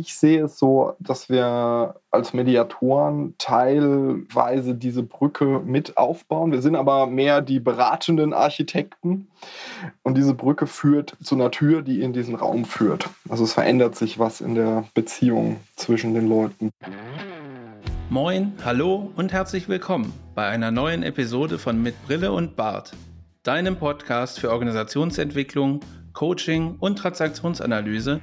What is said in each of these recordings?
ich sehe es so, dass wir als Mediatoren teilweise diese Brücke mit aufbauen. Wir sind aber mehr die beratenden Architekten und diese Brücke führt zu einer Tür, die in diesen Raum führt. Also es verändert sich was in der Beziehung zwischen den Leuten. Moin, hallo und herzlich willkommen bei einer neuen Episode von Mit Brille und Bart, deinem Podcast für Organisationsentwicklung, Coaching und Transaktionsanalyse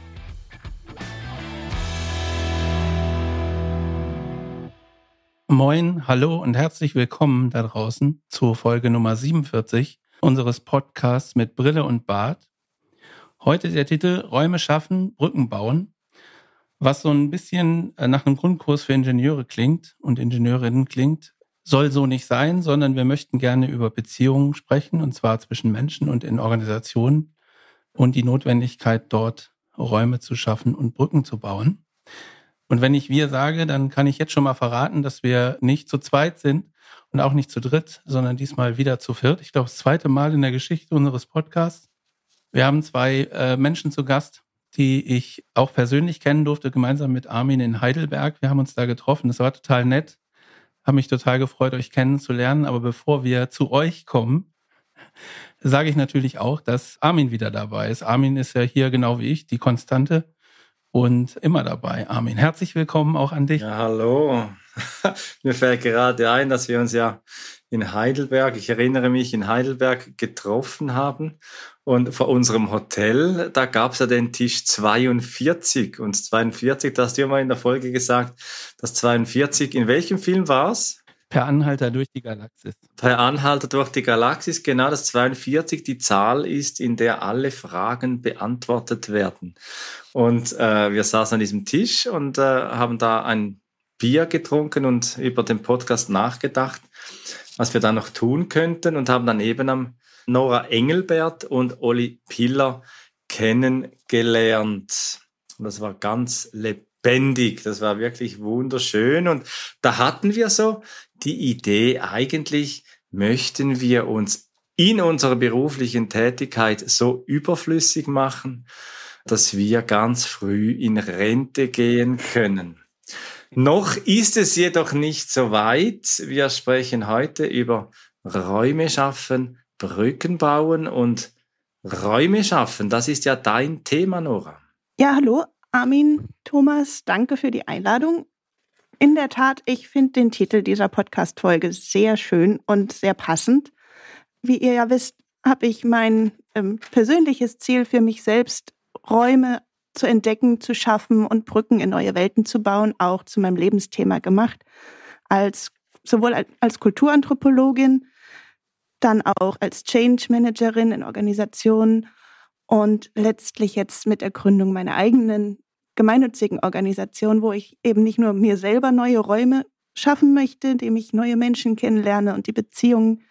Moin, hallo und herzlich willkommen da draußen zur Folge Nummer 47 unseres Podcasts mit Brille und Bart. Heute der Titel Räume schaffen, Brücken bauen, was so ein bisschen äh, nach einem Grundkurs für Ingenieure klingt und Ingenieurinnen klingt, soll so nicht sein, sondern wir möchten gerne über Beziehungen sprechen, und zwar zwischen Menschen und in Organisationen und die Notwendigkeit, dort Räume zu schaffen und Brücken zu bauen. Und wenn ich wir sage, dann kann ich jetzt schon mal verraten, dass wir nicht zu zweit sind und auch nicht zu dritt, sondern diesmal wieder zu viert. Ich glaube, das zweite Mal in der Geschichte unseres Podcasts. Wir haben zwei äh, Menschen zu Gast, die ich auch persönlich kennen durfte, gemeinsam mit Armin in Heidelberg. Wir haben uns da getroffen. Das war total nett. Habe mich total gefreut, euch kennenzulernen. Aber bevor wir zu euch kommen, sage ich natürlich auch, dass Armin wieder dabei ist. Armin ist ja hier genau wie ich, die Konstante und immer dabei. Armin, herzlich willkommen auch an dich. Ja, hallo. Mir fällt gerade ein, dass wir uns ja in Heidelberg, ich erinnere mich, in Heidelberg getroffen haben. Und vor unserem Hotel, da gab es ja den Tisch 42. Und 42, da hast du ja mal in der Folge gesagt, dass 42, in welchem Film war es? Per Anhalter durch die Galaxis. Per Anhalter durch die Galaxis, genau das 42 die Zahl ist, in der alle Fragen beantwortet werden. Und äh, wir saßen an diesem Tisch und äh, haben da ein Bier getrunken und über den Podcast nachgedacht, was wir da noch tun könnten und haben dann eben am Nora Engelbert und Olli Piller kennengelernt. Und das war ganz lebendig. Das war wirklich wunderschön. Und da hatten wir so die Idee, eigentlich möchten wir uns in unserer beruflichen Tätigkeit so überflüssig machen, dass wir ganz früh in Rente gehen können. Noch ist es jedoch nicht so weit. Wir sprechen heute über Räume schaffen, Brücken bauen und Räume schaffen. Das ist ja dein Thema, Nora. Ja, hallo, Armin, Thomas, danke für die Einladung. In der Tat, ich finde den Titel dieser Podcast-Folge sehr schön und sehr passend. Wie ihr ja wisst, habe ich mein ähm, persönliches Ziel für mich selbst, Räume zu entdecken, zu schaffen und Brücken in neue Welten zu bauen, auch zu meinem Lebensthema gemacht. Als, sowohl als Kulturanthropologin, dann auch als Change Managerin in Organisationen und letztlich jetzt mit der Gründung meiner eigenen gemeinnützigen Organisation, wo ich eben nicht nur mir selber neue Räume schaffen möchte, indem ich neue Menschen kennenlerne und die Beziehungen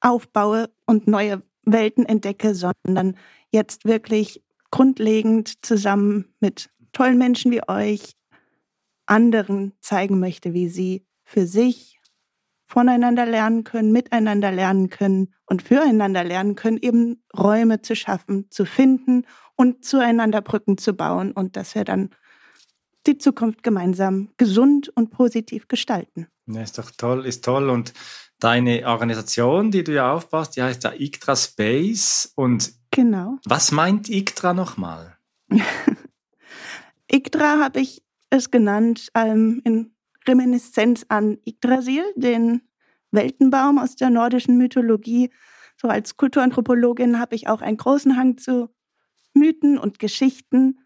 aufbaue und neue Welten entdecke, sondern jetzt wirklich grundlegend zusammen mit tollen Menschen wie euch anderen zeigen möchte, wie sie für sich voneinander lernen können, miteinander lernen können und füreinander lernen können, eben Räume zu schaffen, zu finden und zueinander Brücken zu bauen und dass wir dann die Zukunft gemeinsam gesund und positiv gestalten. Ja, ist doch toll, ist toll. Und deine Organisation, die du ja aufbaust, die heißt ja ICTRA Space. Und genau. was meint ICTRA nochmal? ICTRA habe ich es genannt ähm, in Reminiszenz an Yggdrasil, den Weltenbaum aus der nordischen Mythologie. So als Kulturanthropologin habe ich auch einen großen Hang zu Mythen und Geschichten.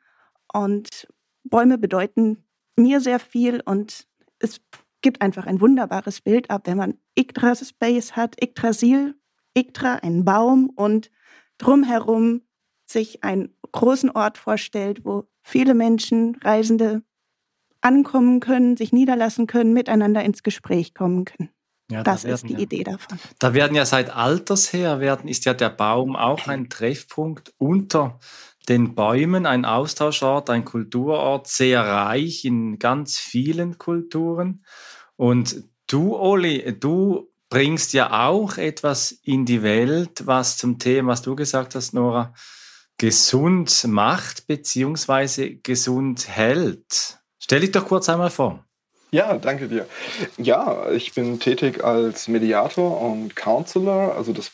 Und Bäume bedeuten mir sehr viel und es gibt einfach ein wunderbares Bild ab, wenn man Yggdrasil hat, Yggdrasil, Yggdra, ein Baum und drumherum sich einen großen Ort vorstellt, wo viele Menschen, Reisende ankommen können, sich niederlassen können, miteinander ins Gespräch kommen können. Ja, das da ist die ja, Idee davon. Da werden ja seit Alters her, werden, ist ja der Baum auch ein Treffpunkt unter den Bäumen, ein Austauschort, ein Kulturort, sehr reich in ganz vielen Kulturen. Und du, Oli, du bringst ja auch etwas in die Welt, was zum Thema, was du gesagt hast, Nora, gesund macht beziehungsweise gesund hält. Stell dich doch kurz einmal vor. Ja, danke dir. Ja, ich bin tätig als Mediator und Counselor. Also das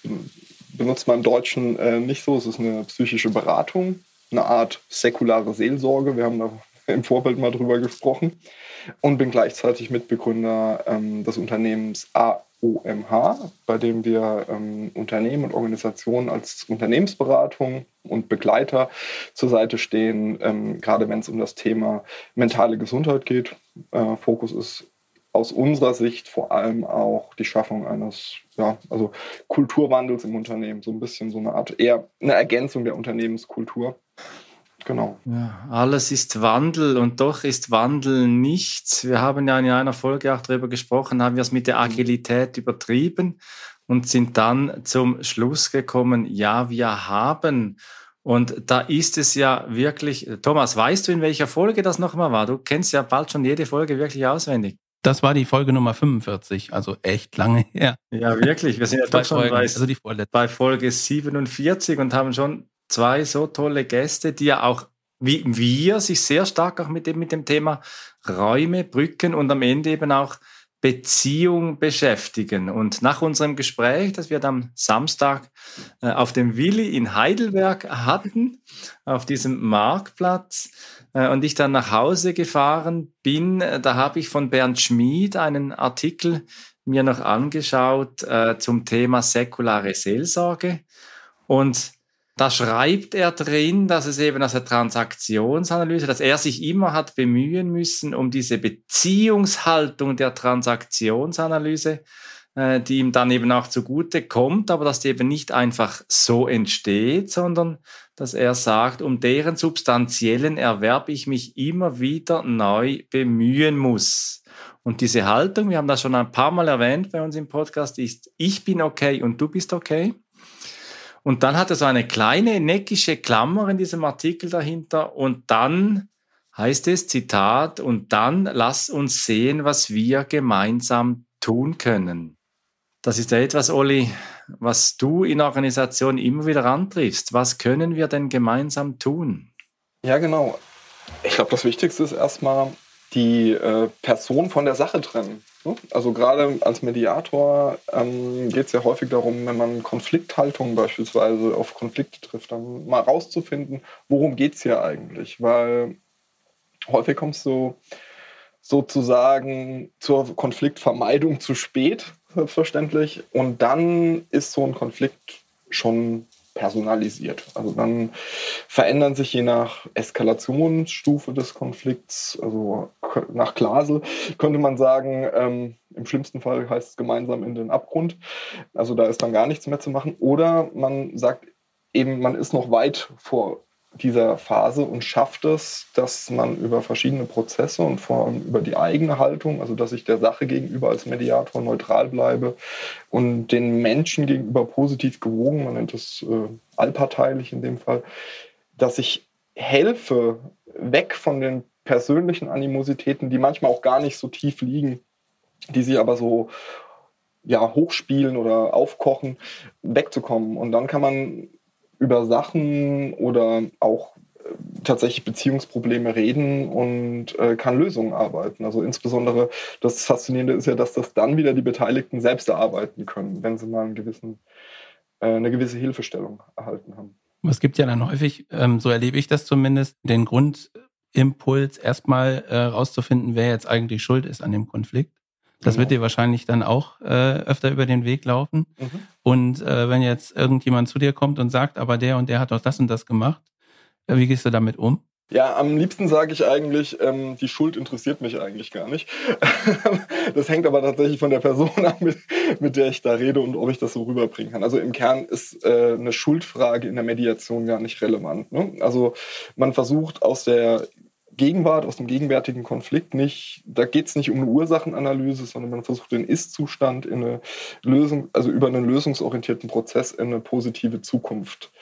benutzt man im Deutschen äh, nicht so. Es ist eine psychische Beratung, eine Art säkulare Seelsorge. Wir haben da im Vorfeld mal drüber gesprochen. Und bin gleichzeitig Mitbegründer ähm, des Unternehmens AOMH, bei dem wir ähm, Unternehmen und Organisationen als Unternehmensberatung und Begleiter zur Seite stehen, ähm, gerade wenn es um das Thema mentale Gesundheit geht. Äh, Fokus ist aus unserer Sicht vor allem auch die Schaffung eines ja, also Kulturwandels im Unternehmen, so ein bisschen so eine Art eher eine Ergänzung der Unternehmenskultur. Genau. Ja, alles ist Wandel und doch ist Wandel nichts. Wir haben ja in einer Folge auch darüber gesprochen, haben wir es mit der Agilität übertrieben und sind dann zum Schluss gekommen, ja, wir haben. Und da ist es ja wirklich, Thomas, weißt du, in welcher Folge das nochmal war? Du kennst ja bald schon jede Folge wirklich auswendig. Das war die Folge Nummer 45, also echt lange her. Ja, wirklich. Wir sind ja doch schon bei, also bei Folge 47 und haben schon zwei so tolle Gäste, die ja auch wie wir sich sehr stark auch mit dem, mit dem Thema Räume, Brücken und am Ende eben auch Beziehung beschäftigen. Und nach unserem Gespräch, das wir am Samstag äh, auf dem Willi in Heidelberg hatten, auf diesem Marktplatz, äh, und ich dann nach Hause gefahren bin, äh, da habe ich von Bernd Schmid einen Artikel mir noch angeschaut äh, zum Thema säkulare Seelsorge. Und da schreibt er drin, dass es eben aus der Transaktionsanalyse, dass er sich immer hat bemühen müssen, um diese Beziehungshaltung der Transaktionsanalyse, äh, die ihm dann eben auch zugute kommt, aber dass die eben nicht einfach so entsteht, sondern dass er sagt, um deren substanziellen Erwerb ich mich immer wieder neu bemühen muss. Und diese Haltung, wir haben das schon ein paar Mal erwähnt bei uns im Podcast, ist, ich bin okay und du bist okay. Und dann hat er so eine kleine neckische Klammer in diesem Artikel dahinter und dann heißt es, Zitat, und dann lass uns sehen, was wir gemeinsam tun können. Das ist ja etwas, Olli, was du in Organisationen immer wieder antriffst. Was können wir denn gemeinsam tun? Ja, genau. Ich glaube, das Wichtigste ist erstmal die äh, Person von der Sache trennen. Ne? Also gerade als Mediator ähm, geht es ja häufig darum, wenn man Konflikthaltungen beispielsweise auf Konflikte trifft, dann mal rauszufinden, worum geht es hier eigentlich. Weil häufig es so sozusagen zur Konfliktvermeidung zu spät, selbstverständlich. Und dann ist so ein Konflikt schon personalisiert. Also dann verändern sich je nach Eskalationsstufe des Konflikts, also nach Glasel könnte man sagen, ähm, im schlimmsten Fall heißt es gemeinsam in den Abgrund. Also da ist dann gar nichts mehr zu machen. Oder man sagt eben, man ist noch weit vor dieser Phase und schafft es, dass man über verschiedene Prozesse und vor allem über die eigene Haltung, also dass ich der Sache gegenüber als Mediator neutral bleibe und den Menschen gegenüber positiv gewogen, man nennt es äh, allparteilich in dem Fall, dass ich helfe, weg von den persönlichen Animositäten, die manchmal auch gar nicht so tief liegen, die sie aber so ja, hochspielen oder aufkochen, wegzukommen. Und dann kann man über Sachen oder auch äh, tatsächlich Beziehungsprobleme reden und äh, kann Lösungen arbeiten. Also insbesondere das Faszinierende ist ja, dass das dann wieder die Beteiligten selbst erarbeiten können, wenn sie mal einen gewissen, äh, eine gewisse Hilfestellung erhalten haben. Es gibt ja dann häufig, ähm, so erlebe ich das zumindest, den Grundimpuls erstmal äh, rauszufinden, wer jetzt eigentlich schuld ist an dem Konflikt. Das genau. wird dir wahrscheinlich dann auch äh, öfter über den Weg laufen. Mhm. Und äh, wenn jetzt irgendjemand zu dir kommt und sagt, aber der und der hat doch das und das gemacht, äh, wie gehst du damit um? Ja, am liebsten sage ich eigentlich, ähm, die Schuld interessiert mich eigentlich gar nicht. das hängt aber tatsächlich von der Person ab, mit, mit, der ich da rede und ob ich das so rüberbringen kann. Also im Kern ist äh, eine Schuldfrage in der Mediation gar nicht relevant. Ne? Also man versucht aus der Gegenwart, aus dem gegenwärtigen Konflikt nicht, da geht es nicht um eine Ursachenanalyse, sondern man versucht den Ist-Zustand in eine Lösung, also über einen lösungsorientierten Prozess in eine positive Zukunft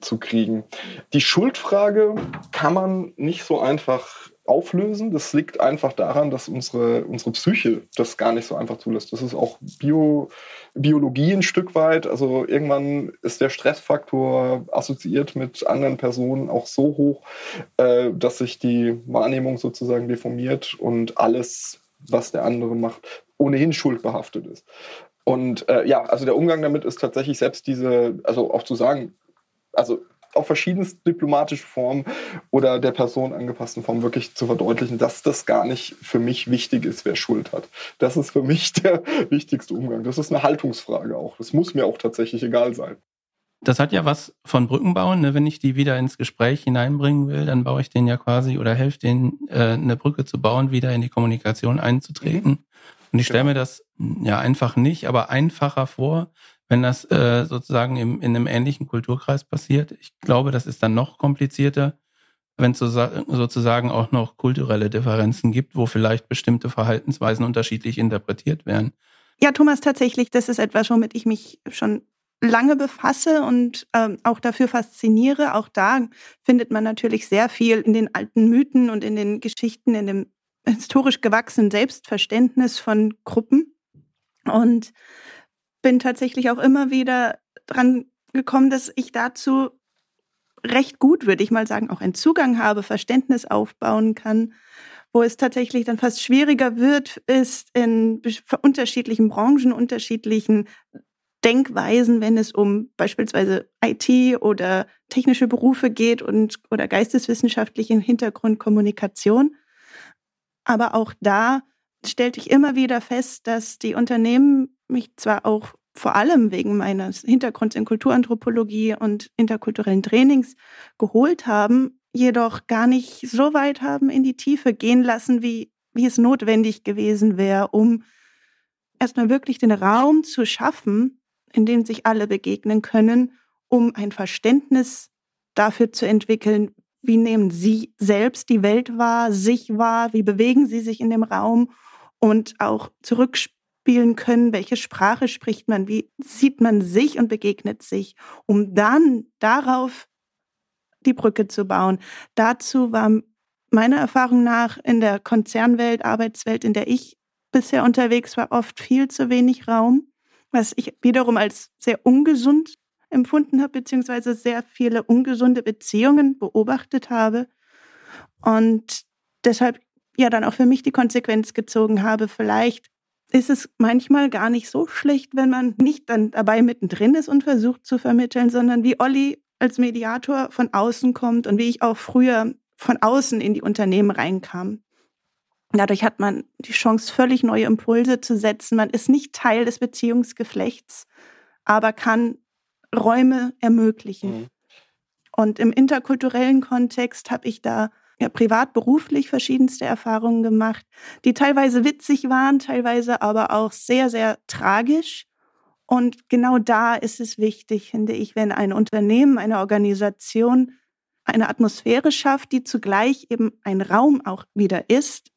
zu kriegen. Die Schuldfrage kann man nicht so einfach auflösen. Das liegt einfach daran, dass unsere, unsere Psyche das gar nicht so einfach zulässt. Das ist auch Bio, Biologie ein Stück weit. Also irgendwann ist der Stressfaktor assoziiert mit anderen Personen auch so hoch, äh, dass sich die Wahrnehmung sozusagen deformiert und alles, was der andere macht, ohnehin schuldbehaftet ist. Und äh, ja, also der Umgang damit ist tatsächlich selbst diese, also auch zu sagen, also auf verschiedenste diplomatische Formen oder der Person angepassten Form wirklich zu verdeutlichen, dass das gar nicht für mich wichtig ist, wer Schuld hat. Das ist für mich der wichtigste Umgang. Das ist eine Haltungsfrage auch. Das muss mir auch tatsächlich egal sein. Das hat ja was von Brückenbauen. Ne? Wenn ich die wieder ins Gespräch hineinbringen will, dann baue ich denen ja quasi oder helfe denen, äh, eine Brücke zu bauen, wieder in die Kommunikation einzutreten. Mhm. Und ich stelle genau. mir das ja einfach nicht, aber einfacher vor, wenn das äh, sozusagen im, in einem ähnlichen Kulturkreis passiert. Ich glaube, das ist dann noch komplizierter, wenn es so, sozusagen auch noch kulturelle Differenzen gibt, wo vielleicht bestimmte Verhaltensweisen unterschiedlich interpretiert werden. Ja, Thomas, tatsächlich, das ist etwas, womit ich mich schon lange befasse und ähm, auch dafür fasziniere. Auch da findet man natürlich sehr viel in den alten Mythen und in den Geschichten, in dem historisch gewachsenen Selbstverständnis von Gruppen. Und bin tatsächlich auch immer wieder dran gekommen, dass ich dazu recht gut, würde ich mal sagen, auch einen Zugang habe, Verständnis aufbauen kann. Wo es tatsächlich dann fast schwieriger wird, ist in unterschiedlichen Branchen, unterschiedlichen Denkweisen, wenn es um beispielsweise IT oder technische Berufe geht und oder geisteswissenschaftlichen Hintergrund Kommunikation. Aber auch da stellte ich immer wieder fest, dass die Unternehmen mich zwar auch vor allem wegen meines Hintergrunds in Kulturanthropologie und interkulturellen Trainings geholt haben, jedoch gar nicht so weit haben in die Tiefe gehen lassen, wie, wie es notwendig gewesen wäre, um erstmal wirklich den Raum zu schaffen, in dem sich alle begegnen können, um ein Verständnis dafür zu entwickeln, wie nehmen Sie selbst die Welt wahr, sich wahr, wie bewegen Sie sich in dem Raum und auch zurückspielen spielen können, welche Sprache spricht man, wie sieht man sich und begegnet sich, um dann darauf die Brücke zu bauen. Dazu war meiner Erfahrung nach in der Konzernwelt, Arbeitswelt, in der ich bisher unterwegs war, oft viel zu wenig Raum, was ich wiederum als sehr ungesund empfunden habe, beziehungsweise sehr viele ungesunde Beziehungen beobachtet habe. Und deshalb ja dann auch für mich die Konsequenz gezogen habe, vielleicht ist es manchmal gar nicht so schlecht, wenn man nicht dann dabei mittendrin ist und versucht zu vermitteln, sondern wie Olli als Mediator von außen kommt und wie ich auch früher von außen in die Unternehmen reinkam. Dadurch hat man die Chance, völlig neue Impulse zu setzen. Man ist nicht Teil des Beziehungsgeflechts, aber kann Räume ermöglichen. Mhm. Und im interkulturellen Kontext habe ich da ja, privat, beruflich verschiedenste Erfahrungen gemacht, die teilweise witzig waren, teilweise aber auch sehr, sehr tragisch. Und genau da ist es wichtig, finde ich, wenn ein Unternehmen, eine Organisation eine Atmosphäre schafft, die zugleich eben ein Raum auch wieder ist,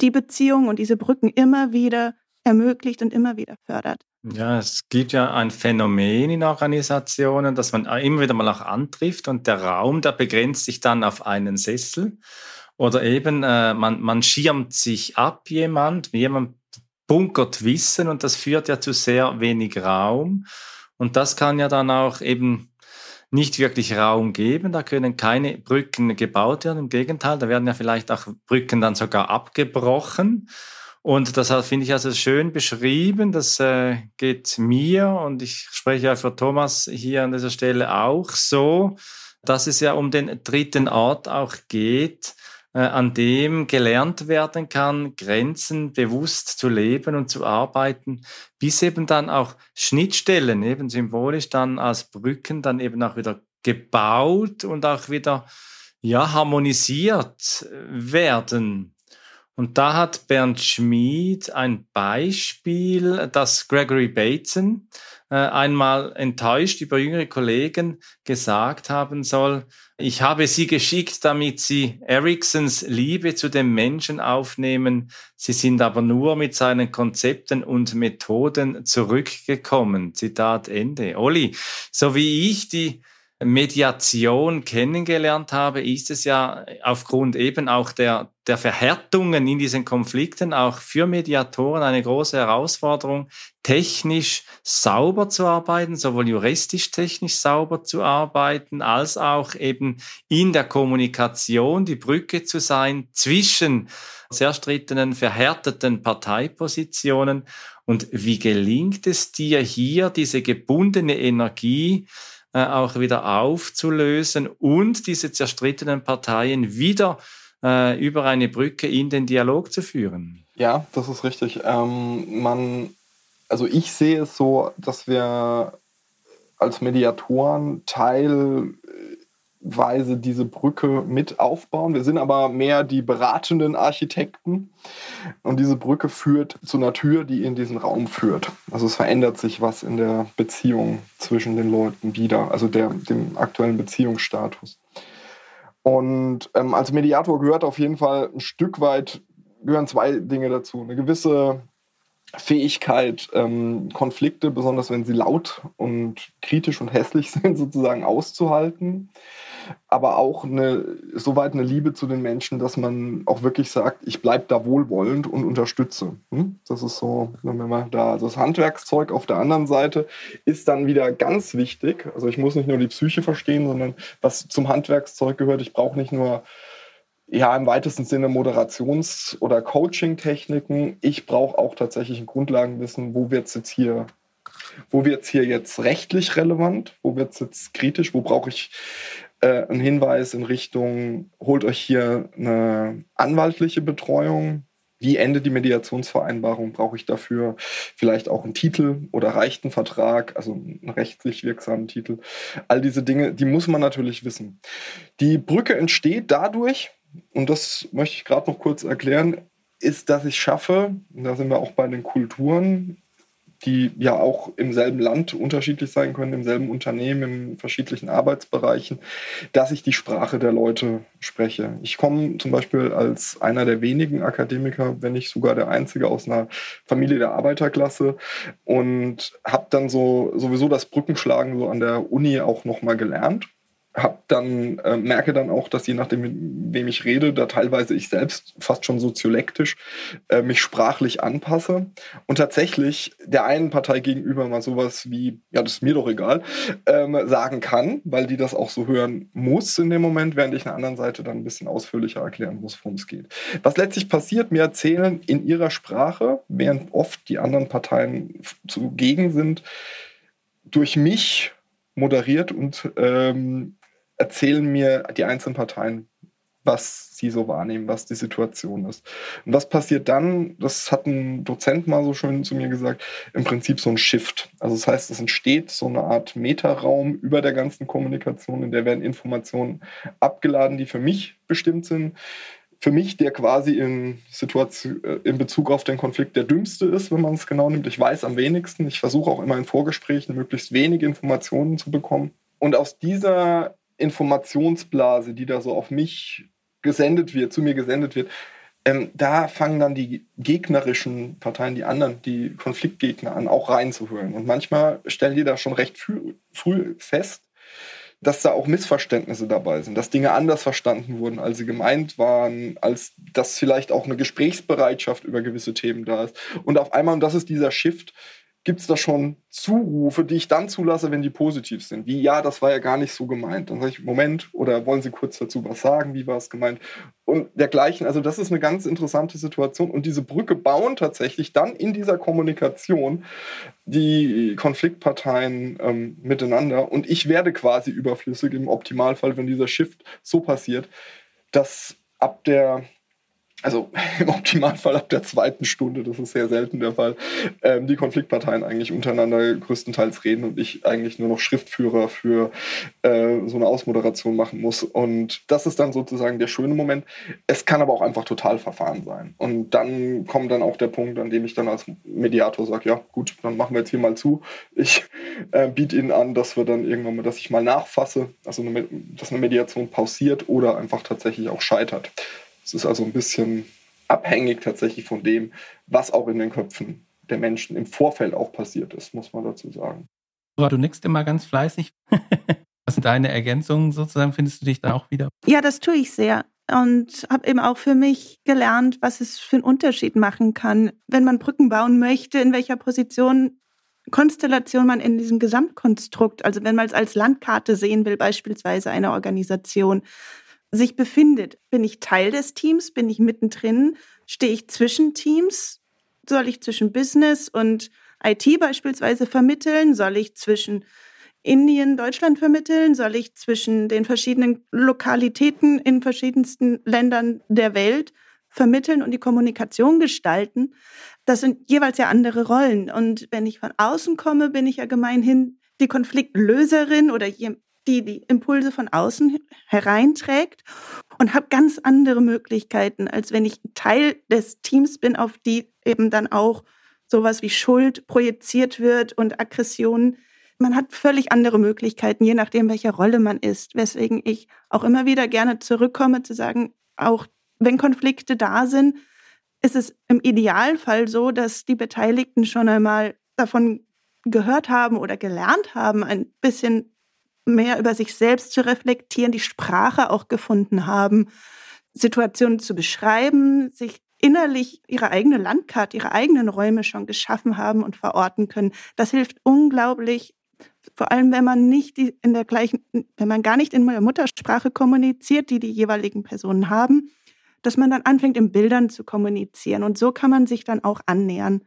die Beziehung und diese Brücken immer wieder ermöglicht und immer wieder fördert. Ja, es gibt ja ein Phänomen in Organisationen, dass man immer wieder mal auch antrifft und der Raum, der begrenzt sich dann auf einen Sessel oder eben äh, man, man schirmt sich ab jemand, jemand bunkert Wissen und das führt ja zu sehr wenig Raum und das kann ja dann auch eben nicht wirklich Raum geben. Da können keine Brücken gebaut werden. Im Gegenteil, da werden ja vielleicht auch Brücken dann sogar abgebrochen. Und das finde ich also schön beschrieben. Das äh, geht mir und ich spreche ja für Thomas hier an dieser Stelle auch so, dass es ja um den dritten Ort auch geht, äh, an dem gelernt werden kann, Grenzen bewusst zu leben und zu arbeiten, bis eben dann auch Schnittstellen, eben symbolisch dann als Brücken, dann eben auch wieder gebaut und auch wieder ja harmonisiert werden. Und da hat Bernd Schmid ein Beispiel, das Gregory Bateson äh, einmal enttäuscht über jüngere Kollegen gesagt haben soll, ich habe sie geschickt, damit sie Ericssons Liebe zu dem Menschen aufnehmen. Sie sind aber nur mit seinen Konzepten und Methoden zurückgekommen. Zitat Ende. Olli, so wie ich die Mediation kennengelernt habe, ist es ja aufgrund eben auch der, der Verhärtungen in diesen Konflikten auch für Mediatoren eine große Herausforderung, technisch sauber zu arbeiten, sowohl juristisch technisch sauber zu arbeiten, als auch eben in der Kommunikation die Brücke zu sein zwischen zerstrittenen, verhärteten Parteipositionen. Und wie gelingt es dir hier, diese gebundene Energie äh, auch wieder aufzulösen und diese zerstrittenen Parteien wieder äh, über eine Brücke in den Dialog zu führen. Ja, das ist richtig. Ähm, man, also ich sehe es so, dass wir als Mediatoren Teil Weise diese Brücke mit aufbauen. Wir sind aber mehr die beratenden Architekten und diese Brücke führt zu einer Tür, die in diesen Raum führt. Also es verändert sich was in der Beziehung zwischen den Leuten wieder, also der, dem aktuellen Beziehungsstatus. Und ähm, als Mediator gehört auf jeden Fall ein Stück weit, gehören zwei Dinge dazu. Eine gewisse Fähigkeit, ähm, Konflikte, besonders wenn sie laut und kritisch und hässlich sind, sozusagen auszuhalten aber auch eine, soweit eine Liebe zu den Menschen, dass man auch wirklich sagt, ich bleibe da wohlwollend und unterstütze. Hm? Das ist so, wenn man da, also das Handwerkszeug auf der anderen Seite ist dann wieder ganz wichtig. Also ich muss nicht nur die Psyche verstehen, sondern was zum Handwerkszeug gehört, ich brauche nicht nur ja, im weitesten Sinne Moderations- oder Coaching-Techniken. Ich brauche auch tatsächlich ein Grundlagenwissen, wo wird es jetzt hier wo wird es hier jetzt rechtlich relevant, wo wird es jetzt kritisch, wo brauche ich äh, ein Hinweis in Richtung, holt euch hier eine anwaltliche Betreuung. Wie endet die Mediationsvereinbarung? Brauche ich dafür vielleicht auch einen Titel oder reicht ein Vertrag, also einen rechtlich wirksamen Titel? All diese Dinge, die muss man natürlich wissen. Die Brücke entsteht dadurch, und das möchte ich gerade noch kurz erklären, ist, dass ich schaffe, da sind wir auch bei den Kulturen, die ja auch im selben Land unterschiedlich sein können, im selben Unternehmen, in verschiedenen Arbeitsbereichen, dass ich die Sprache der Leute spreche. Ich komme zum Beispiel als einer der wenigen Akademiker, wenn nicht sogar der einzige aus einer Familie der Arbeiterklasse und habe dann so sowieso das Brückenschlagen so an der Uni auch nochmal gelernt hab dann äh, merke dann auch, dass je nachdem, mit wem ich rede, da teilweise ich selbst fast schon soziolektisch äh, mich sprachlich anpasse und tatsächlich der einen Partei gegenüber mal sowas wie, ja, das ist mir doch egal, ähm, sagen kann, weil die das auch so hören muss in dem Moment, während ich einer anderen Seite dann ein bisschen ausführlicher erklären muss, worum es geht. Was letztlich passiert, mir erzählen in ihrer Sprache, während oft die anderen Parteien zugegen sind, durch mich moderiert und ähm, erzählen mir die einzelnen Parteien, was sie so wahrnehmen, was die Situation ist. Und was passiert dann? Das hat ein Dozent mal so schön zu mir gesagt, im Prinzip so ein Shift. Also das heißt, es entsteht so eine Art Metaraum über der ganzen Kommunikation, in der werden Informationen abgeladen, die für mich bestimmt sind. Für mich, der quasi in, Situation, äh, in Bezug auf den Konflikt der dümmste ist, wenn man es genau nimmt. Ich weiß am wenigsten. Ich versuche auch immer in Vorgesprächen möglichst wenig Informationen zu bekommen. Und aus dieser Informationsblase, die da so auf mich gesendet wird, zu mir gesendet wird, ähm, da fangen dann die gegnerischen Parteien, die anderen, die Konfliktgegner an, auch reinzuhören. Und manchmal stellen die da schon recht früh, früh fest, dass da auch Missverständnisse dabei sind, dass Dinge anders verstanden wurden, als sie gemeint waren, als dass vielleicht auch eine Gesprächsbereitschaft über gewisse Themen da ist. Und auf einmal, und das ist dieser Shift, gibt es da schon Zurufe, die ich dann zulasse, wenn die positiv sind. Wie, ja, das war ja gar nicht so gemeint. Dann sage ich, Moment, oder wollen Sie kurz dazu was sagen? Wie war es gemeint? Und dergleichen. Also das ist eine ganz interessante Situation. Und diese Brücke bauen tatsächlich dann in dieser Kommunikation die Konfliktparteien ähm, miteinander. Und ich werde quasi überflüssig im Optimalfall, wenn dieser Shift so passiert, dass ab der also im Optimalfall ab der zweiten Stunde, das ist sehr selten der Fall, ähm, die Konfliktparteien eigentlich untereinander größtenteils reden und ich eigentlich nur noch Schriftführer für äh, so eine Ausmoderation machen muss. Und das ist dann sozusagen der schöne Moment. Es kann aber auch einfach total verfahren sein. Und dann kommt dann auch der Punkt, an dem ich dann als Mediator sage, ja gut, dann machen wir jetzt hier mal zu. Ich äh, biete Ihnen an, dass wir dann irgendwann mal, dass ich mal nachfasse, also eine, dass eine Mediation pausiert oder einfach tatsächlich auch scheitert. Es ist also ein bisschen abhängig tatsächlich von dem, was auch in den Köpfen der Menschen im Vorfeld auch passiert ist, muss man dazu sagen. Du nickst immer ganz fleißig. was sind deine Ergänzungen sozusagen? Findest du dich da auch wieder? Ja, das tue ich sehr und habe eben auch für mich gelernt, was es für einen Unterschied machen kann, wenn man Brücken bauen möchte, in welcher Position, Konstellation man in diesem Gesamtkonstrukt, also wenn man es als Landkarte sehen will, beispielsweise eine Organisation, sich befindet. Bin ich Teil des Teams? Bin ich mittendrin? Stehe ich zwischen Teams? Soll ich zwischen Business und IT beispielsweise vermitteln? Soll ich zwischen Indien, Deutschland vermitteln? Soll ich zwischen den verschiedenen Lokalitäten in verschiedensten Ländern der Welt vermitteln und die Kommunikation gestalten? Das sind jeweils ja andere Rollen. Und wenn ich von außen komme, bin ich ja gemeinhin die Konfliktlöserin oder die die Impulse von außen hereinträgt und habe ganz andere Möglichkeiten, als wenn ich Teil des Teams bin, auf die eben dann auch sowas wie Schuld projiziert wird und Aggression. Man hat völlig andere Möglichkeiten, je nachdem, welcher Rolle man ist. Weswegen ich auch immer wieder gerne zurückkomme, zu sagen, auch wenn Konflikte da sind, ist es im Idealfall so, dass die Beteiligten schon einmal davon gehört haben oder gelernt haben, ein bisschen mehr über sich selbst zu reflektieren, die Sprache auch gefunden haben, Situationen zu beschreiben, sich innerlich ihre eigene Landkarte, ihre eigenen Räume schon geschaffen haben und verorten können. Das hilft unglaublich, vor allem wenn man nicht in der gleichen, wenn man gar nicht in der Muttersprache kommuniziert, die die jeweiligen Personen haben, dass man dann anfängt, in Bildern zu kommunizieren. Und so kann man sich dann auch annähern.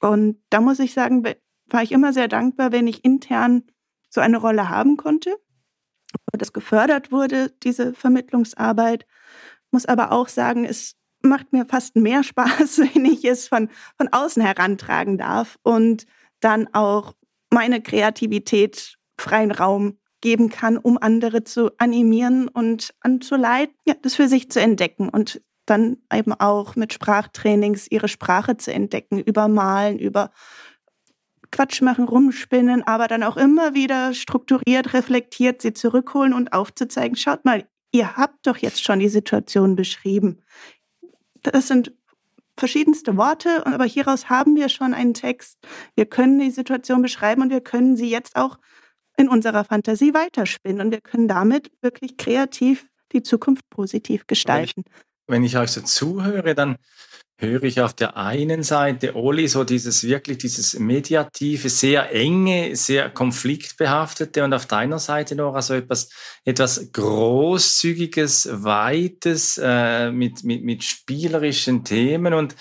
Und da muss ich sagen, war ich immer sehr dankbar, wenn ich intern so eine Rolle haben konnte, das gefördert wurde, diese Vermittlungsarbeit. Muss aber auch sagen, es macht mir fast mehr Spaß, wenn ich es von, von außen herantragen darf und dann auch meine Kreativität freien Raum geben kann, um andere zu animieren und anzuleiten, ja, das für sich zu entdecken und dann eben auch mit Sprachtrainings ihre Sprache zu entdecken, über Malen, über Quatsch machen, rumspinnen, aber dann auch immer wieder strukturiert, reflektiert sie zurückholen und aufzuzeigen, schaut mal, ihr habt doch jetzt schon die Situation beschrieben. Das sind verschiedenste Worte, aber hieraus haben wir schon einen Text. Wir können die Situation beschreiben und wir können sie jetzt auch in unserer Fantasie weiterspinnen und wir können damit wirklich kreativ die Zukunft positiv gestalten. Wenn ich, wenn ich euch so zuhöre, dann höre ich auf der einen Seite, Oli, so dieses wirklich, dieses mediative, sehr enge, sehr konfliktbehaftete und auf deiner Seite, Nora, so etwas, etwas großzügiges, weites, äh, mit, mit, mit spielerischen Themen und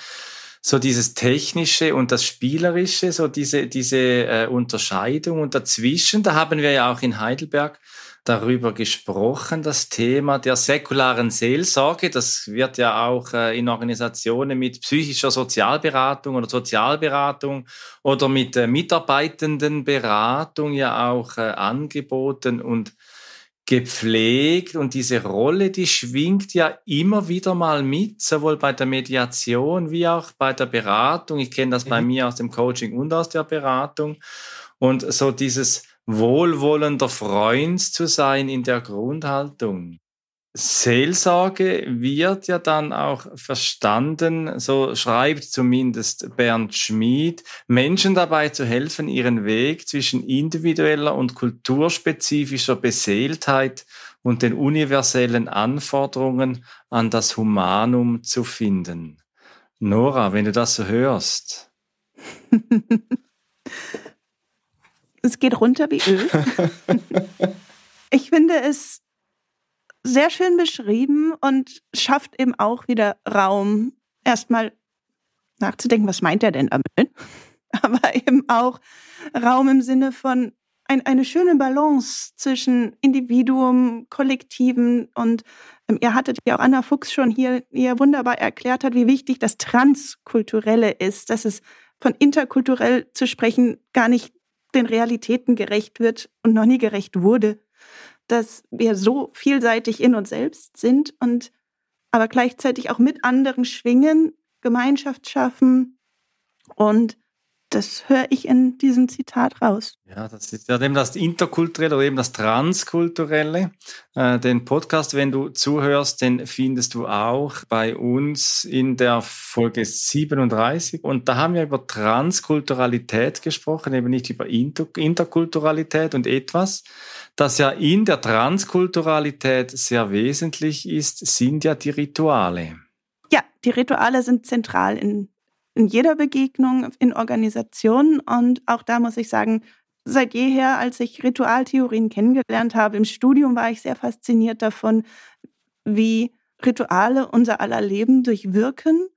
so dieses Technische und das Spielerische, so diese, diese äh, Unterscheidung und dazwischen, da haben wir ja auch in Heidelberg darüber gesprochen, das Thema der säkularen Seelsorge. Das wird ja auch äh, in Organisationen mit psychischer Sozialberatung oder Sozialberatung oder mit äh, Mitarbeitendenberatung ja auch äh, angeboten und gepflegt. Und diese Rolle, die schwingt ja immer wieder mal mit, sowohl bei der Mediation wie auch bei der Beratung. Ich kenne das bei mhm. mir aus dem Coaching und aus der Beratung. Und so dieses wohlwollender Freund zu sein in der Grundhaltung. Seelsorge wird ja dann auch verstanden, so schreibt zumindest Bernd Schmid, Menschen dabei zu helfen, ihren Weg zwischen individueller und kulturspezifischer Beseeltheit und den universellen Anforderungen an das Humanum zu finden. Nora, wenn du das so hörst. Es geht runter wie Öl. ich finde es sehr schön beschrieben und schafft eben auch wieder Raum, erstmal nachzudenken, was meint er denn damit? Aber eben auch Raum im Sinne von ein, eine schöne Balance zwischen Individuum, Kollektiven und ähm, ihr hattet ja auch Anna Fuchs schon hier, hier wunderbar erklärt hat, wie wichtig das Transkulturelle ist, dass es von interkulturell zu sprechen gar nicht den Realitäten gerecht wird und noch nie gerecht wurde, dass wir so vielseitig in uns selbst sind und aber gleichzeitig auch mit anderen schwingen, Gemeinschaft schaffen und das höre ich in diesem Zitat raus. Ja, das ist ja eben das Interkulturelle oder eben das Transkulturelle. Äh, den Podcast, wenn du zuhörst, den findest du auch bei uns in der Folge 37. Und da haben wir über Transkulturalität gesprochen, eben nicht über Inter Interkulturalität und etwas, das ja in der Transkulturalität sehr wesentlich ist, sind ja die Rituale. Ja, die Rituale sind zentral in in jeder Begegnung, in Organisationen. Und auch da muss ich sagen, seit jeher, als ich Ritualtheorien kennengelernt habe, im Studium war ich sehr fasziniert davon, wie Rituale unser aller Leben durchwirken,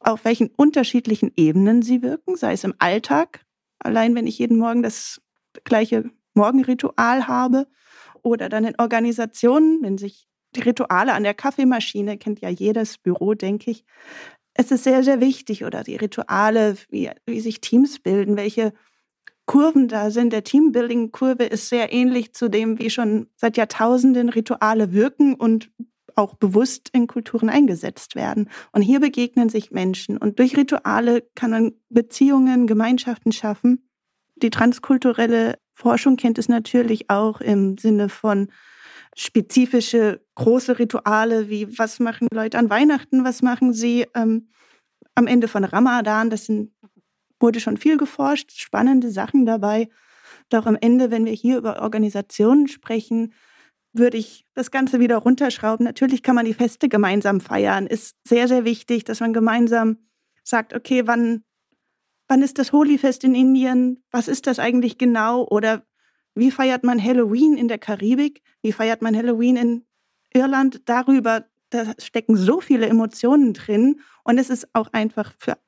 auf welchen unterschiedlichen Ebenen sie wirken, sei es im Alltag, allein wenn ich jeden Morgen das gleiche Morgenritual habe, oder dann in Organisationen, wenn sich die Rituale an der Kaffeemaschine, kennt ja jedes Büro, denke ich, es ist sehr, sehr wichtig oder die Rituale, wie, wie sich Teams bilden, welche Kurven da sind. Der Teambuilding-Kurve ist sehr ähnlich zu dem, wie schon seit Jahrtausenden Rituale wirken und auch bewusst in Kulturen eingesetzt werden. Und hier begegnen sich Menschen. Und durch Rituale kann man Beziehungen, Gemeinschaften schaffen. Die transkulturelle Forschung kennt es natürlich auch im Sinne von spezifische große Rituale wie was machen Leute an Weihnachten, was machen sie ähm, am Ende von Ramadan. Das sind, wurde schon viel geforscht, spannende Sachen dabei. Doch am Ende, wenn wir hier über Organisationen sprechen, würde ich das Ganze wieder runterschrauben. Natürlich kann man die Feste gemeinsam feiern. Ist sehr, sehr wichtig, dass man gemeinsam sagt, okay, wann, wann ist das Holi-Fest in Indien? Was ist das eigentlich genau? Oder wie feiert man Halloween in der Karibik? Wie feiert man Halloween in Irland? Darüber, da stecken so viele Emotionen drin. Und es ist auch einfach für,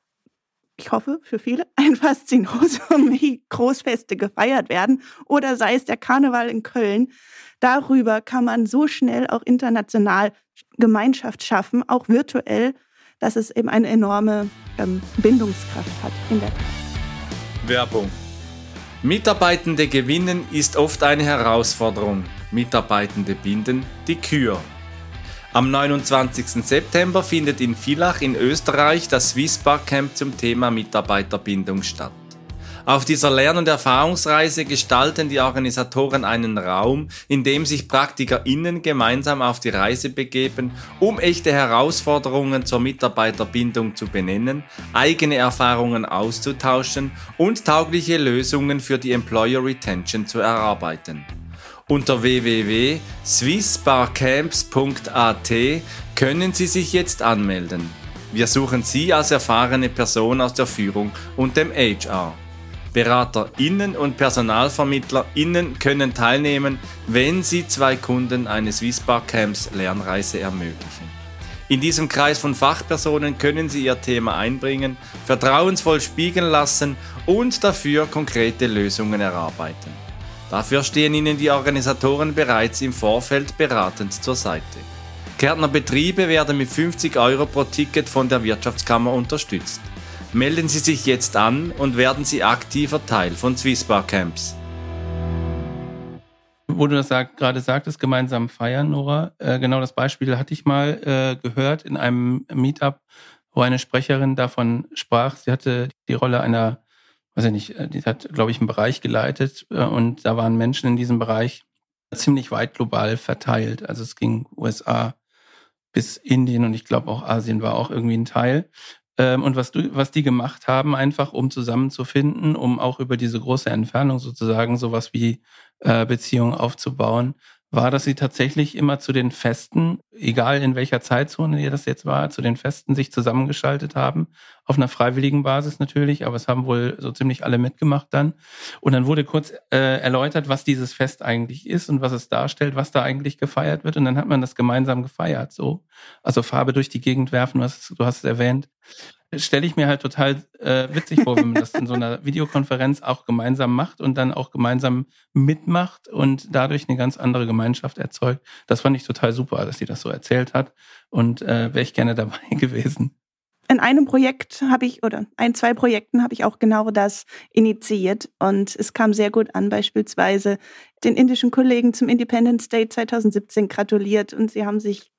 ich hoffe, für viele ein Faszinosum, wie Großfeste gefeiert werden. Oder sei es der Karneval in Köln. Darüber kann man so schnell auch international Gemeinschaft schaffen, auch virtuell, dass es eben eine enorme ähm, Bindungskraft hat in der. Werbung. Mitarbeitende gewinnen ist oft eine Herausforderung. Mitarbeitende binden die Kür. Am 29. September findet in Villach in Österreich das Swiss Camp zum Thema Mitarbeiterbindung statt. Auf dieser Lern- und Erfahrungsreise gestalten die Organisatoren einen Raum, in dem sich PraktikerInnen gemeinsam auf die Reise begeben, um echte Herausforderungen zur Mitarbeiterbindung zu benennen, eigene Erfahrungen auszutauschen und taugliche Lösungen für die Employer Retention zu erarbeiten. Unter www.swissbarcamps.at können Sie sich jetzt anmelden. Wir suchen Sie als erfahrene Person aus der Führung und dem HR. BeraterInnen und PersonalvermittlerInnen können teilnehmen, wenn sie zwei Kunden eines Swissbar Camps Lernreise ermöglichen. In diesem Kreis von Fachpersonen können Sie Ihr Thema einbringen, vertrauensvoll spiegeln lassen und dafür konkrete Lösungen erarbeiten. Dafür stehen Ihnen die Organisatoren bereits im Vorfeld beratend zur Seite. Kärntner Betriebe werden mit 50 Euro pro Ticket von der Wirtschaftskammer unterstützt. Melden Sie sich jetzt an und werden Sie aktiver Teil von Swissbar Camps. Wo du das sag, gerade sagtest, gemeinsam feiern, Nora. Äh, genau das Beispiel hatte ich mal äh, gehört in einem Meetup, wo eine Sprecherin davon sprach. Sie hatte die Rolle einer, weiß ich nicht, äh, die hat, glaube ich, einen Bereich geleitet äh, und da waren Menschen in diesem Bereich ziemlich weit global verteilt. Also es ging USA bis Indien und ich glaube auch Asien war auch irgendwie ein Teil. Ähm, und was, du, was die gemacht haben, einfach um zusammenzufinden, um auch über diese große Entfernung sozusagen sowas wie äh, Beziehungen aufzubauen, war, dass sie tatsächlich immer zu den Festen egal in welcher Zeitzone ihr das jetzt war, zu den Festen sich zusammengeschaltet haben. Auf einer freiwilligen Basis natürlich, aber es haben wohl so ziemlich alle mitgemacht dann. Und dann wurde kurz äh, erläutert, was dieses Fest eigentlich ist und was es darstellt, was da eigentlich gefeiert wird. Und dann hat man das gemeinsam gefeiert. So, also Farbe durch die Gegend werfen, was du hast es erwähnt stelle ich mir halt total äh, witzig vor, wenn man das in so einer Videokonferenz auch gemeinsam macht und dann auch gemeinsam mitmacht und dadurch eine ganz andere Gemeinschaft erzeugt. Das fand ich total super, dass sie das so erzählt hat und äh, wäre ich gerne dabei gewesen. In einem Projekt habe ich, oder ein, zwei Projekten habe ich auch genau das initiiert und es kam sehr gut an, beispielsweise den indischen Kollegen zum Independence Day 2017 gratuliert und sie haben sich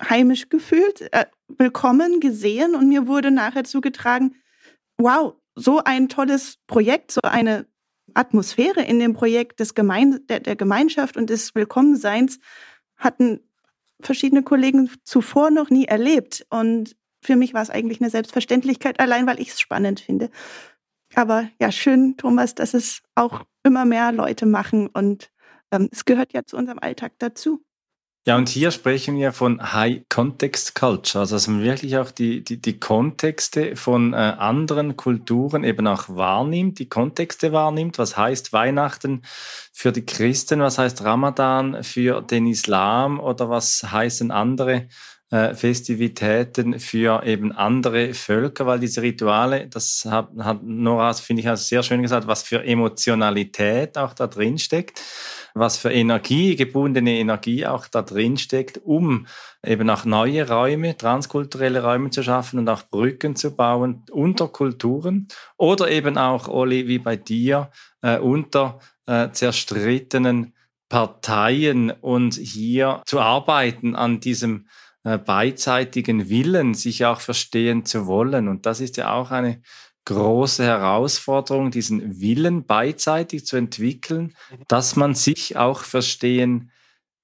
heimisch gefühlt, äh, willkommen gesehen und mir wurde nachher zugetragen, wow, so ein tolles Projekt, so eine Atmosphäre in dem Projekt des Gemein der, der Gemeinschaft und des Willkommenseins hatten verschiedene Kollegen zuvor noch nie erlebt. Und für mich war es eigentlich eine Selbstverständlichkeit, allein weil ich es spannend finde. Aber ja, schön, Thomas, dass es auch immer mehr Leute machen und ähm, es gehört ja zu unserem Alltag dazu. Ja, und hier sprechen wir von High Context Culture, also dass man wirklich auch die, die, die Kontexte von äh, anderen Kulturen eben auch wahrnimmt, die Kontexte wahrnimmt. Was heißt Weihnachten für die Christen? Was heißt Ramadan für den Islam? Oder was heißen andere äh, Festivitäten für eben andere Völker, weil diese Rituale, das hat, hat Nora, finde ich, sehr schön gesagt, was für Emotionalität auch da drin steckt was für Energie, gebundene Energie auch da drin steckt, um eben auch neue Räume, transkulturelle Räume zu schaffen und auch Brücken zu bauen unter Kulturen oder eben auch, Oli, wie bei dir, äh, unter äh, zerstrittenen Parteien und hier zu arbeiten an diesem beidseitigen Willen, sich auch verstehen zu wollen. Und das ist ja auch eine große Herausforderung, diesen Willen beidseitig zu entwickeln, mhm. dass man sich auch verstehen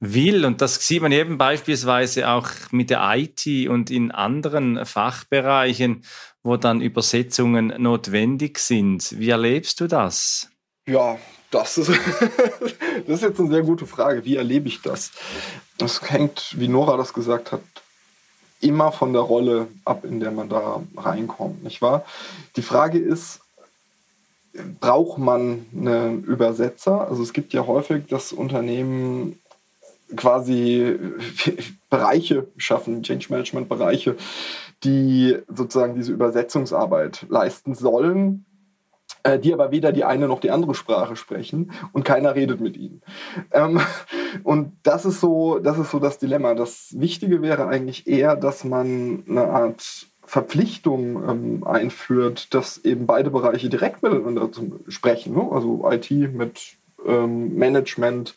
will. Und das sieht man eben beispielsweise auch mit der IT und in anderen Fachbereichen, wo dann Übersetzungen notwendig sind. Wie erlebst du das? Ja, das ist, das ist jetzt eine sehr gute Frage. Wie erlebe ich das? Das hängt, wie Nora das gesagt hat, immer von der Rolle ab, in der man da reinkommt, nicht wahr? Die Frage ist, braucht man einen Übersetzer? Also es gibt ja häufig, dass Unternehmen quasi Bereiche schaffen, Change Management Bereiche, die sozusagen diese Übersetzungsarbeit leisten sollen äh, die aber weder die eine noch die andere Sprache sprechen und keiner redet mit ihnen. Ähm, und das ist so, das ist so das Dilemma. Das Wichtige wäre eigentlich eher, dass man eine Art Verpflichtung ähm, einführt, dass eben beide Bereiche direkt miteinander sprechen, ne? also IT mit ähm, Management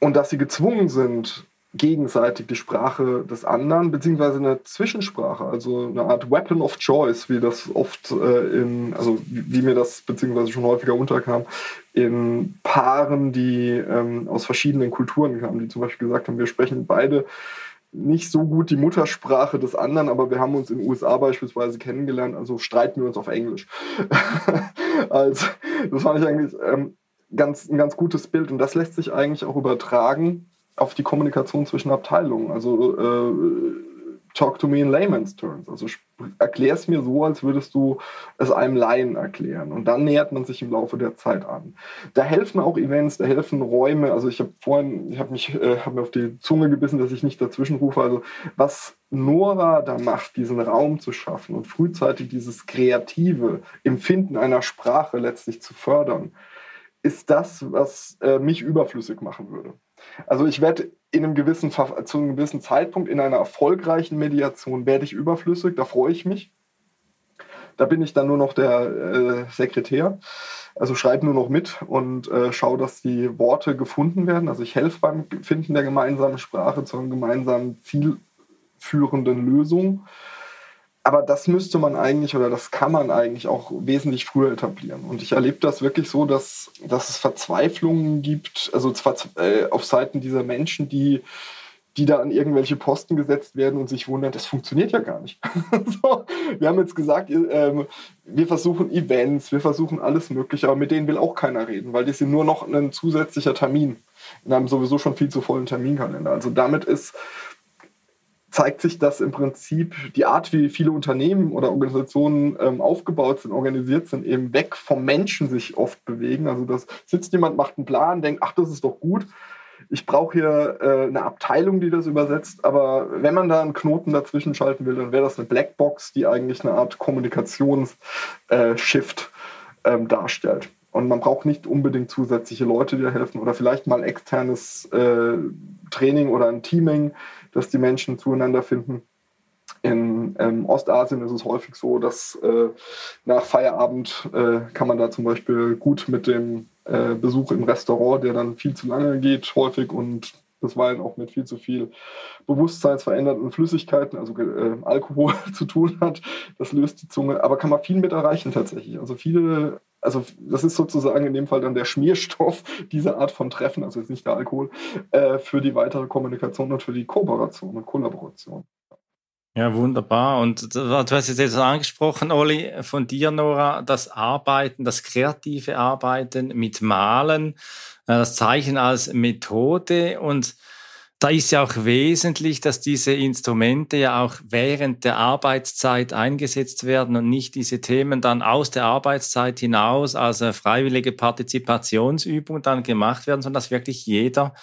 und dass sie gezwungen sind, gegenseitig die Sprache des anderen, beziehungsweise eine Zwischensprache, also eine Art Weapon of Choice, wie das oft äh, in, also wie, wie, mir das beziehungsweise schon häufiger unterkam, in Paaren, die ähm, aus verschiedenen Kulturen kamen, die zum Beispiel gesagt haben, wir sprechen beide nicht so gut die Muttersprache des anderen, aber wir haben uns in den USA beispielsweise kennengelernt, also streiten wir uns auf Englisch. also, das fand ich eigentlich ähm, ganz, ein ganz gutes Bild und das lässt sich eigentlich auch übertragen auf die Kommunikation zwischen Abteilungen. Also äh, talk to me in layman's terms. Also erklär es mir so, als würdest du es einem Laien erklären. Und dann nähert man sich im Laufe der Zeit an. Da helfen auch Events, da helfen Räume. Also ich habe vorhin, ich habe mich, äh, habe mir auf die Zunge gebissen, dass ich nicht dazwischen rufe. Also was Nora da macht, diesen Raum zu schaffen und frühzeitig dieses kreative Empfinden einer Sprache letztlich zu fördern, ist das, was äh, mich überflüssig machen würde. Also ich werde in einem gewissen, zu einem gewissen Zeitpunkt in einer erfolgreichen Mediation werde ich überflüssig, da freue ich mich. Da bin ich dann nur noch der äh, Sekretär. Also schreibe nur noch mit und äh, schaue, dass die Worte gefunden werden. Also ich helfe beim Finden der gemeinsamen Sprache zu einer gemeinsamen zielführenden Lösung. Aber das müsste man eigentlich oder das kann man eigentlich auch wesentlich früher etablieren. Und ich erlebe das wirklich so, dass, dass es Verzweiflungen gibt, also äh, auf Seiten dieser Menschen, die, die da an irgendwelche Posten gesetzt werden und sich wundern, das funktioniert ja gar nicht. so, wir haben jetzt gesagt, äh, wir versuchen Events, wir versuchen alles Mögliche, aber mit denen will auch keiner reden, weil die sind nur noch ein zusätzlicher Termin in einem sowieso schon viel zu vollen Terminkalender. Also damit ist zeigt sich, dass im Prinzip die Art, wie viele Unternehmen oder Organisationen ähm, aufgebaut sind, organisiert sind, eben weg vom Menschen sich oft bewegen. Also das sitzt jemand, macht einen Plan, denkt, ach, das ist doch gut. Ich brauche hier äh, eine Abteilung, die das übersetzt. Aber wenn man da einen Knoten dazwischen schalten will, dann wäre das eine Blackbox, die eigentlich eine Art Kommunikationsshift äh, ähm, darstellt. Und man braucht nicht unbedingt zusätzliche Leute, die da helfen oder vielleicht mal externes äh, Training oder ein Teaming, dass die Menschen zueinander finden. In ähm, Ostasien ist es häufig so, dass äh, nach Feierabend äh, kann man da zum Beispiel gut mit dem äh, Besuch im Restaurant, der dann viel zu lange geht, häufig und bisweilen auch mit viel zu viel bewusstseinsverändernden Flüssigkeiten, also äh, Alkohol zu tun hat. Das löst die Zunge, aber kann man viel mit erreichen tatsächlich. Also viele also das ist sozusagen in dem Fall dann der Schmierstoff dieser Art von Treffen, also jetzt nicht der Alkohol, äh, für die weitere Kommunikation und für die Kooperation und Kollaboration. Ja, wunderbar. Und du hast jetzt angesprochen, Olli, von dir, Nora, das Arbeiten, das kreative Arbeiten mit Malen, äh, das Zeichen als Methode und da ist ja auch wesentlich, dass diese Instrumente ja auch während der Arbeitszeit eingesetzt werden und nicht diese Themen dann aus der Arbeitszeit hinaus als freiwillige Partizipationsübung dann gemacht werden, sondern dass wirklich jeder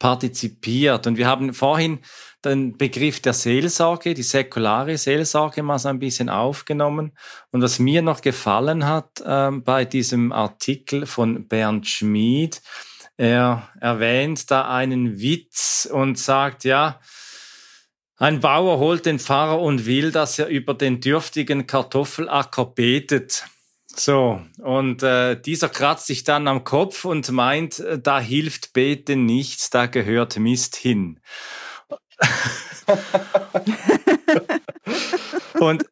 partizipiert. Und wir haben vorhin den Begriff der Seelsorge, die säkulare Seelsorge mal so ein bisschen aufgenommen. Und was mir noch gefallen hat äh, bei diesem Artikel von Bernd Schmid, er erwähnt da einen Witz und sagt, ja, ein Bauer holt den Pfarrer und will, dass er über den dürftigen Kartoffelacker betet. So, und äh, dieser kratzt sich dann am Kopf und meint, äh, da hilft Beten nichts, da gehört Mist hin. und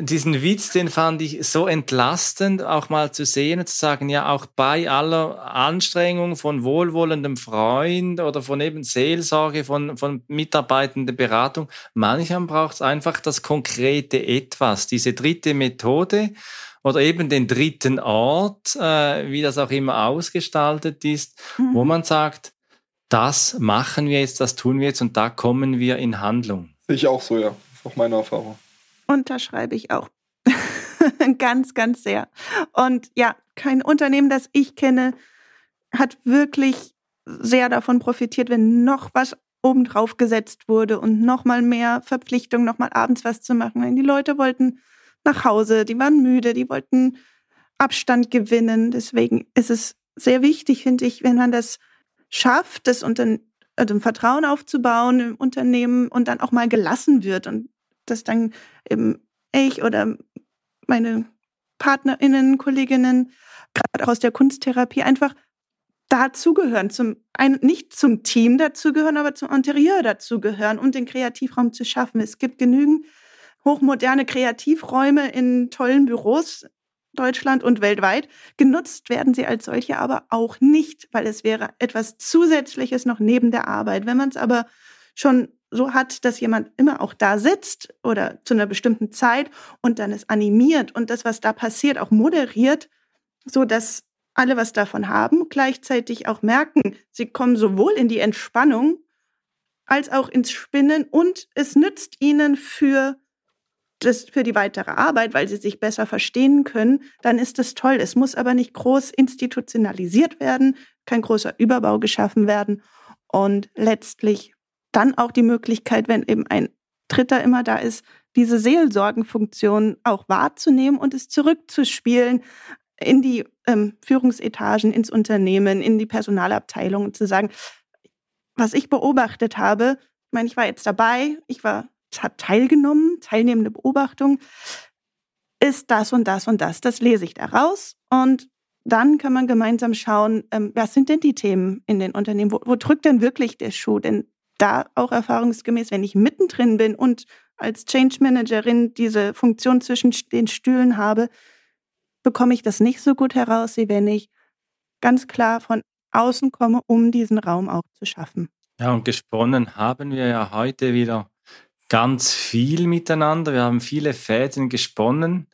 diesen Witz, den fand ich so entlastend, auch mal zu sehen, zu sagen, ja, auch bei aller Anstrengung von wohlwollendem Freund oder von eben Seelsorge, von, von mitarbeitender Beratung, manchmal braucht es einfach das konkrete Etwas, diese dritte Methode oder eben den dritten Ort, äh, wie das auch immer ausgestaltet ist, mhm. wo man sagt, das machen wir jetzt, das tun wir jetzt und da kommen wir in Handlung. Ich auch so, ja. Das ist auch meine Erfahrung. Unterschreibe ich auch. ganz, ganz sehr. Und ja, kein Unternehmen, das ich kenne, hat wirklich sehr davon profitiert, wenn noch was obendrauf gesetzt wurde und noch mal mehr Verpflichtung, noch mal abends was zu machen. Die Leute wollten nach Hause, die waren müde, die wollten Abstand gewinnen. Deswegen ist es sehr wichtig, finde ich, wenn man das schafft, das unter, also Vertrauen aufzubauen im Unternehmen und dann auch mal gelassen wird und dass dann eben ich oder meine PartnerInnen, Kolleginnen, gerade aus der Kunsttherapie, einfach dazugehören, zum, ein, nicht zum Team dazugehören, aber zum Interieur dazugehören, um den Kreativraum zu schaffen. Es gibt genügend hochmoderne Kreativräume in tollen Büros Deutschland und weltweit. Genutzt werden sie als solche aber auch nicht, weil es wäre etwas Zusätzliches noch neben der Arbeit. Wenn man es aber schon so hat, dass jemand immer auch da sitzt oder zu einer bestimmten Zeit und dann es animiert und das, was da passiert, auch moderiert, so dass alle was davon haben, gleichzeitig auch merken, sie kommen sowohl in die Entspannung als auch ins Spinnen und es nützt ihnen für das für die weitere Arbeit, weil sie sich besser verstehen können, dann ist das toll. Es muss aber nicht groß institutionalisiert werden, kein großer Überbau geschaffen werden und letztlich dann auch die Möglichkeit, wenn eben ein Dritter immer da ist, diese Seelsorgenfunktion auch wahrzunehmen und es zurückzuspielen in die ähm, Führungsetagen, ins Unternehmen, in die Personalabteilung und zu sagen, was ich beobachtet habe, ich meine, ich war jetzt dabei, ich war, habe teilgenommen, teilnehmende Beobachtung, ist das und das und das. Das lese ich da raus und dann kann man gemeinsam schauen, ähm, was sind denn die Themen in den Unternehmen? Wo, wo drückt denn wirklich der Schuh? Denn da auch erfahrungsgemäß, wenn ich mittendrin bin und als Change Managerin diese Funktion zwischen den Stühlen habe, bekomme ich das nicht so gut heraus, wie wenn ich ganz klar von außen komme, um diesen Raum auch zu schaffen. Ja, und gesponnen haben wir ja heute wieder ganz viel miteinander. Wir haben viele Fäden gesponnen.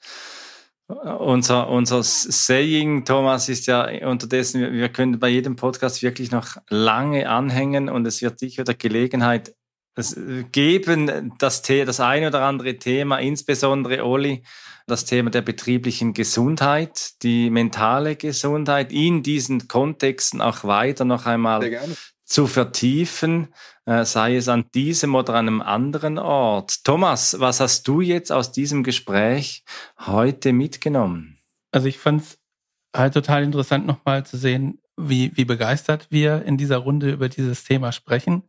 Unser, unser Saying, Thomas, ist ja unterdessen, wir können bei jedem Podcast wirklich noch lange anhängen und es wird sicher der Gelegenheit es geben das, das eine oder andere Thema, insbesondere Oli, das Thema der betrieblichen Gesundheit, die mentale Gesundheit in diesen Kontexten auch weiter noch einmal zu vertiefen, äh, sei es an diesem oder an einem anderen Ort. Thomas, was hast du jetzt aus diesem Gespräch heute mitgenommen? Also ich fand es halt total interessant nochmal zu sehen, wie, wie begeistert wir in dieser Runde über dieses Thema sprechen.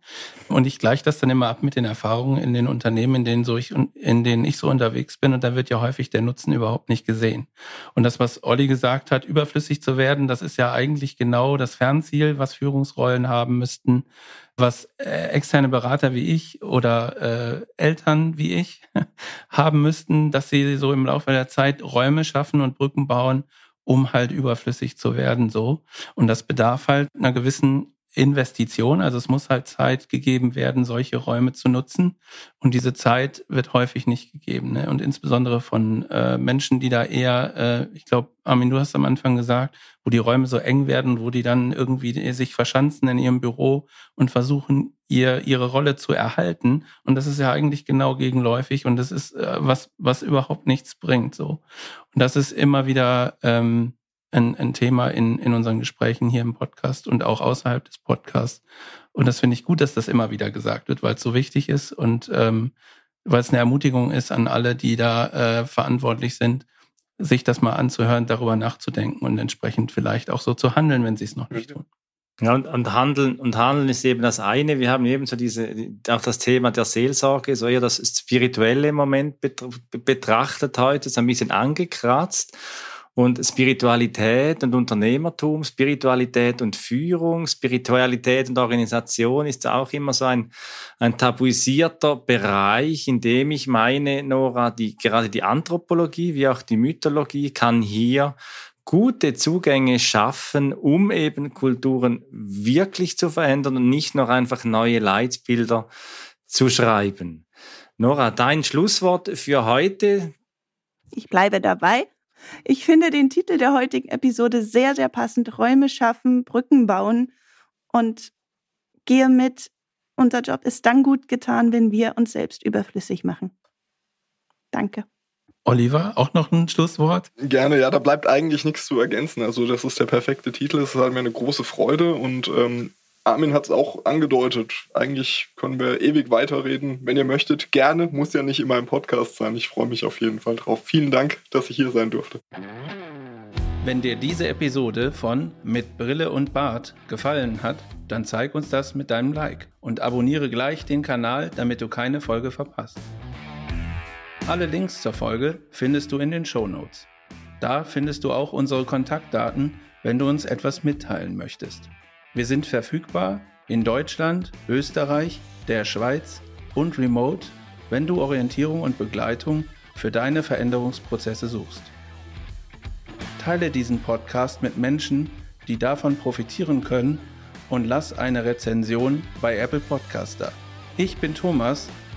Und ich gleiche das dann immer ab mit den Erfahrungen in den Unternehmen, in denen, so ich, in denen ich so unterwegs bin. Und da wird ja häufig der Nutzen überhaupt nicht gesehen. Und das, was Olli gesagt hat, überflüssig zu werden, das ist ja eigentlich genau das Fernziel, was Führungsrollen haben müssten, was äh, externe Berater wie ich oder äh, Eltern wie ich haben müssten, dass sie so im Laufe der Zeit Räume schaffen und Brücken bauen, um halt überflüssig zu werden, so. Und das bedarf halt einer gewissen Investition. Also es muss halt Zeit gegeben werden, solche Räume zu nutzen. Und diese Zeit wird häufig nicht gegeben. Ne? Und insbesondere von äh, Menschen, die da eher, äh, ich glaube, Armin, du hast am Anfang gesagt, wo die Räume so eng werden, wo die dann irgendwie sich verschanzen in ihrem Büro und versuchen, ihr, ihre Rolle zu erhalten. Und das ist ja eigentlich genau gegenläufig und das ist äh, was, was überhaupt nichts bringt. So. Und das ist immer wieder ähm, ein, ein Thema in, in unseren Gesprächen hier im Podcast und auch außerhalb des Podcasts. Und das finde ich gut, dass das immer wieder gesagt wird, weil es so wichtig ist und ähm, weil es eine Ermutigung ist an alle, die da äh, verantwortlich sind, sich das mal anzuhören, darüber nachzudenken und entsprechend vielleicht auch so zu handeln, wenn sie es noch nicht tun. Ja, und, und Handeln und Handeln ist eben das eine. Wir haben eben so diese, auch das Thema der Seelsorge, so eher das spirituelle Moment betrachtet heute, ist ein bisschen angekratzt. Und Spiritualität und Unternehmertum, Spiritualität und Führung, Spiritualität und Organisation ist auch immer so ein, ein tabuisierter Bereich, in dem ich meine, Nora, die, gerade die Anthropologie wie auch die Mythologie kann hier gute Zugänge schaffen, um eben Kulturen wirklich zu verändern und nicht noch einfach neue Leitbilder zu schreiben. Nora, dein Schlusswort für heute? Ich bleibe dabei. Ich finde den Titel der heutigen Episode sehr, sehr passend. Räume schaffen, Brücken bauen und gehe mit. Unser Job ist dann gut getan, wenn wir uns selbst überflüssig machen. Danke. Oliver, auch noch ein Schlusswort? Gerne, ja, da bleibt eigentlich nichts zu ergänzen. Also das ist der perfekte Titel, es ist halt mir eine große Freude und ähm, Armin hat es auch angedeutet. Eigentlich können wir ewig weiterreden. Wenn ihr möchtet, gerne. Muss ja nicht immer im Podcast sein. Ich freue mich auf jeden Fall drauf. Vielen Dank, dass ich hier sein durfte. Wenn dir diese Episode von Mit Brille und Bart gefallen hat, dann zeig uns das mit deinem Like und abonniere gleich den Kanal, damit du keine Folge verpasst. Alle Links zur Folge findest du in den Show Notes. Da findest du auch unsere Kontaktdaten, wenn du uns etwas mitteilen möchtest. Wir sind verfügbar in Deutschland, Österreich, der Schweiz und remote, wenn du Orientierung und Begleitung für deine Veränderungsprozesse suchst. Teile diesen Podcast mit Menschen, die davon profitieren können und lass eine Rezension bei Apple Podcaster. Ich bin Thomas